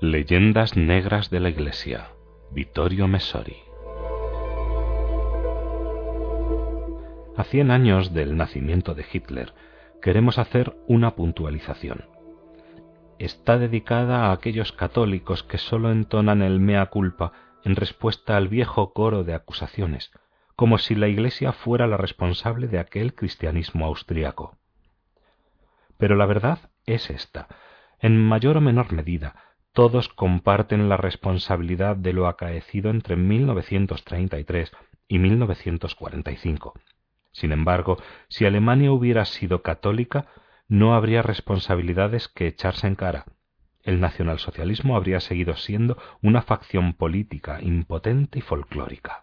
Leyendas Negras de la Iglesia, Vittorio Messori. A cien años del nacimiento de Hitler, queremos hacer una puntualización. Está dedicada a aquellos católicos que sólo entonan el mea culpa en respuesta al viejo coro de acusaciones, como si la Iglesia fuera la responsable de aquel cristianismo austriaco. Pero la verdad es esta, en mayor o menor medida, todos comparten la responsabilidad de lo acaecido entre 1933 y 1945. Sin embargo, si Alemania hubiera sido católica, no habría responsabilidades que echarse en cara. El nacionalsocialismo habría seguido siendo una facción política impotente y folclórica.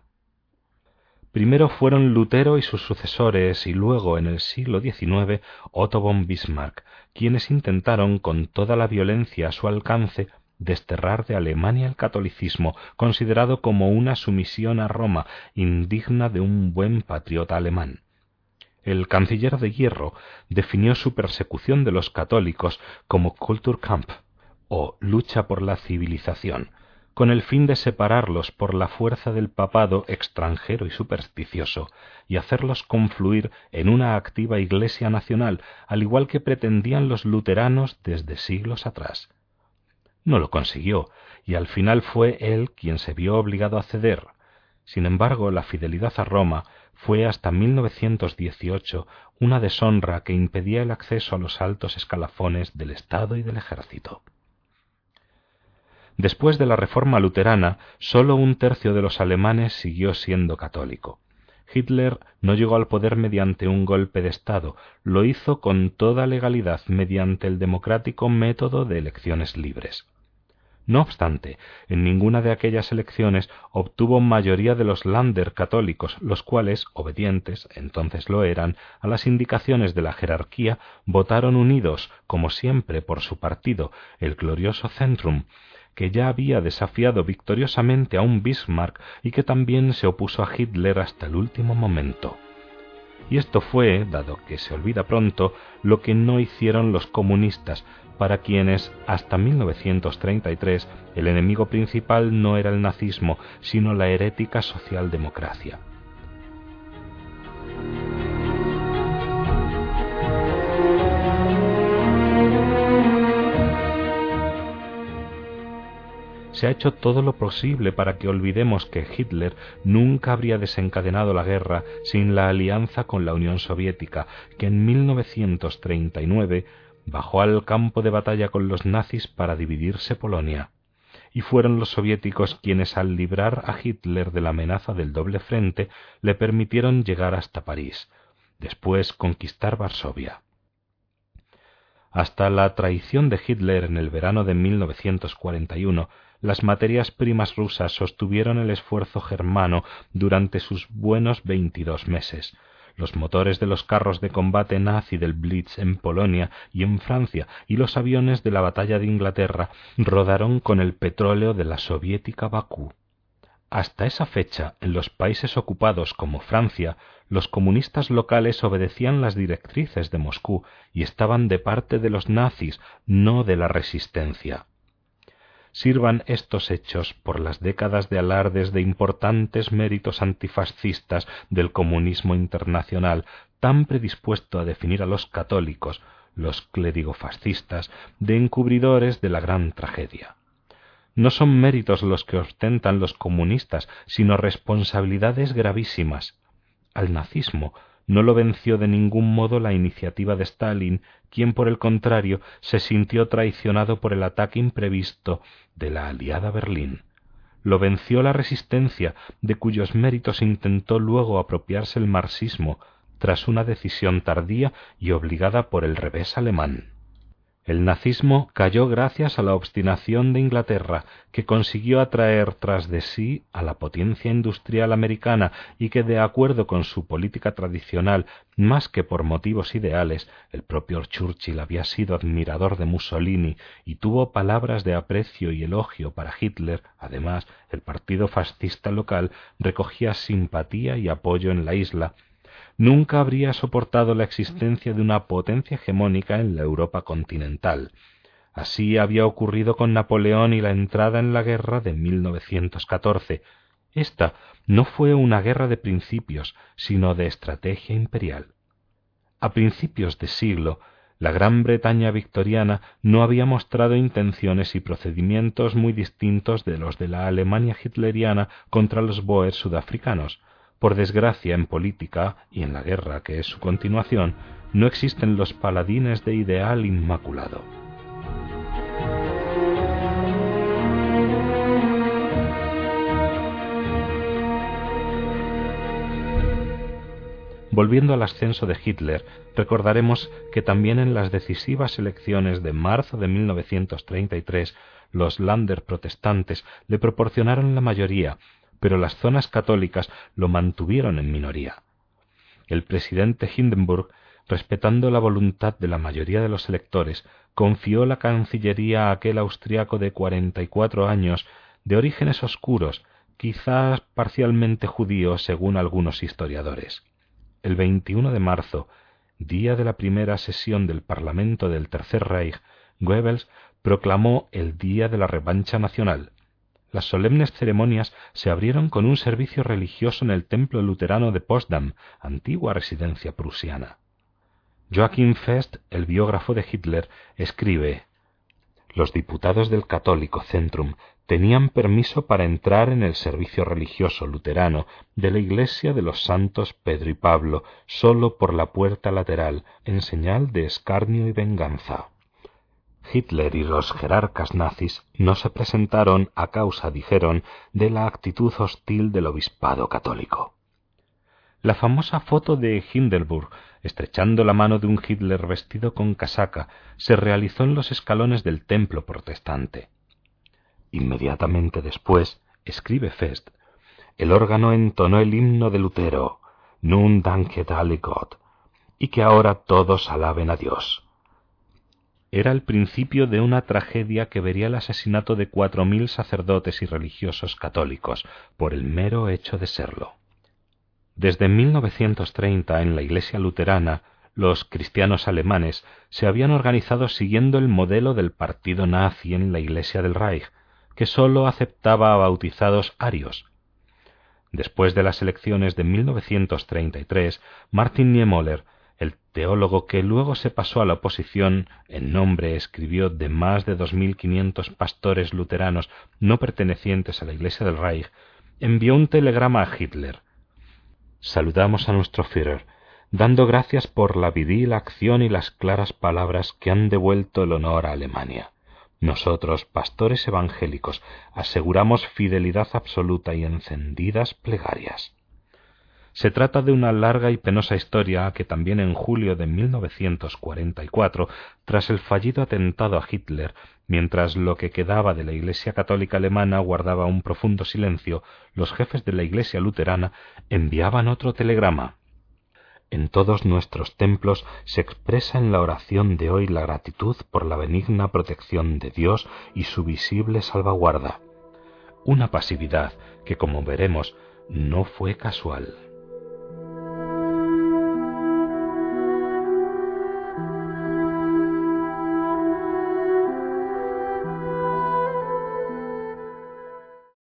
Primero fueron Lutero y sus sucesores y luego, en el siglo XIX, Otto von Bismarck, quienes intentaron con toda la violencia a su alcance desterrar de Alemania el catolicismo, considerado como una sumisión a Roma indigna de un buen patriota alemán. El canciller de hierro definió su persecución de los católicos como Kulturkampf o lucha por la civilización, con el fin de separarlos por la fuerza del papado extranjero y supersticioso y hacerlos confluir en una activa Iglesia nacional, al igual que pretendían los luteranos desde siglos atrás. No lo consiguió, y al final fue él quien se vio obligado a ceder. Sin embargo, la fidelidad a Roma fue hasta 1918 una deshonra que impedía el acceso a los altos escalafones del Estado y del ejército. Después de la reforma luterana, sólo un tercio de los alemanes siguió siendo católico. Hitler no llegó al poder mediante un golpe de Estado, lo hizo con toda legalidad mediante el democrático método de elecciones libres. No obstante, en ninguna de aquellas elecciones obtuvo mayoría de los Lander católicos, los cuales, obedientes, entonces lo eran, a las indicaciones de la jerarquía, votaron unidos, como siempre, por su partido, el glorioso Centrum, que ya había desafiado victoriosamente a un Bismarck y que también se opuso a Hitler hasta el último momento. Y esto fue, dado que se olvida pronto, lo que no hicieron los comunistas, para quienes hasta 1933 el enemigo principal no era el nazismo, sino la herética socialdemocracia. Se ha hecho todo lo posible para que olvidemos que Hitler nunca habría desencadenado la guerra sin la alianza con la Unión Soviética, que en 1939 bajó al campo de batalla con los nazis para dividirse Polonia, y fueron los soviéticos quienes al librar a Hitler de la amenaza del doble frente le permitieron llegar hasta París, después conquistar Varsovia. Hasta la traición de Hitler en el verano de 1941, las materias primas rusas sostuvieron el esfuerzo germano durante sus buenos veintidós meses, los motores de los carros de combate nazi del Blitz en Polonia y en Francia y los aviones de la batalla de Inglaterra rodaron con el petróleo de la soviética Bakú. Hasta esa fecha, en los países ocupados como Francia, los comunistas locales obedecían las directrices de Moscú y estaban de parte de los nazis, no de la resistencia sirvan estos hechos por las décadas de alardes de importantes méritos antifascistas del comunismo internacional tan predispuesto a definir a los católicos, los clérigo-fascistas, de encubridores de la gran tragedia. No son méritos los que ostentan los comunistas, sino responsabilidades gravísimas. Al nazismo no lo venció de ningún modo la iniciativa de Stalin, quien por el contrario se sintió traicionado por el ataque imprevisto de la aliada Berlín. Lo venció la resistencia, de cuyos méritos intentó luego apropiarse el marxismo, tras una decisión tardía y obligada por el revés alemán. El nazismo cayó gracias a la obstinación de Inglaterra, que consiguió atraer tras de sí a la potencia industrial americana y que, de acuerdo con su política tradicional, más que por motivos ideales, el propio Churchill había sido admirador de Mussolini y tuvo palabras de aprecio y elogio para Hitler, además, el partido fascista local recogía simpatía y apoyo en la isla, nunca habría soportado la existencia de una potencia hegemónica en la Europa continental. Así había ocurrido con Napoleón y la entrada en la guerra de 1914. Esta no fue una guerra de principios, sino de estrategia imperial. A principios de siglo, la Gran Bretaña victoriana no había mostrado intenciones y procedimientos muy distintos de los de la Alemania hitleriana contra los boers sudafricanos. Por desgracia, en política y en la guerra que es su continuación, no existen los paladines de ideal inmaculado. Volviendo al ascenso de Hitler, recordaremos que también en las decisivas elecciones de marzo de 1933 los Lander protestantes le proporcionaron la mayoría, pero las zonas católicas lo mantuvieron en minoría. El presidente Hindenburg, respetando la voluntad de la mayoría de los electores, confió la Cancillería a aquel austriaco de cuarenta y cuatro años, de orígenes oscuros, quizás parcialmente judío según algunos historiadores el 21 de marzo, día de la primera sesión del Parlamento del Tercer Reich, Goebbels proclamó el Día de la Revancha Nacional. Las solemnes ceremonias se abrieron con un servicio religioso en el templo luterano de Potsdam, antigua residencia prusiana. Joachim Fest, el biógrafo de Hitler, escribe Los diputados del Católico Centrum tenían permiso para entrar en el servicio religioso luterano de la iglesia de los santos Pedro y Pablo sólo por la puerta lateral, en señal de escarnio y venganza. Hitler y los jerarcas nazis no se presentaron a causa, dijeron, de la actitud hostil del obispado católico. La famosa foto de Hindenburg estrechando la mano de un Hitler vestido con casaca se realizó en los escalones del templo protestante. Inmediatamente después, escribe Fest, el órgano entonó el himno de Lutero, Nun danket alle Gott, y que ahora todos alaben a Dios. Era el principio de una tragedia que vería el asesinato de cuatro mil sacerdotes y religiosos católicos por el mero hecho de serlo. Desde 1930 en la Iglesia luterana, los cristianos alemanes se habían organizado siguiendo el modelo del partido nazi en la Iglesia del Reich, que sólo aceptaba a bautizados arios. Después de las elecciones de 1933, Martin Niemöller, el teólogo que luego se pasó a la oposición, en nombre escribió de más de 2.500 pastores luteranos no pertenecientes a la Iglesia del Reich, envió un telegrama a Hitler. Saludamos a nuestro Führer, dando gracias por la viril acción y las claras palabras que han devuelto el honor a Alemania. Nosotros, pastores evangélicos, aseguramos fidelidad absoluta y encendidas plegarias. Se trata de una larga y penosa historia que también en julio de 1944, tras el fallido atentado a Hitler, mientras lo que quedaba de la Iglesia católica alemana guardaba un profundo silencio, los jefes de la Iglesia luterana enviaban otro telegrama en todos nuestros templos se expresa en la oración de hoy la gratitud por la benigna protección de Dios y su visible salvaguarda. Una pasividad que, como veremos, no fue casual.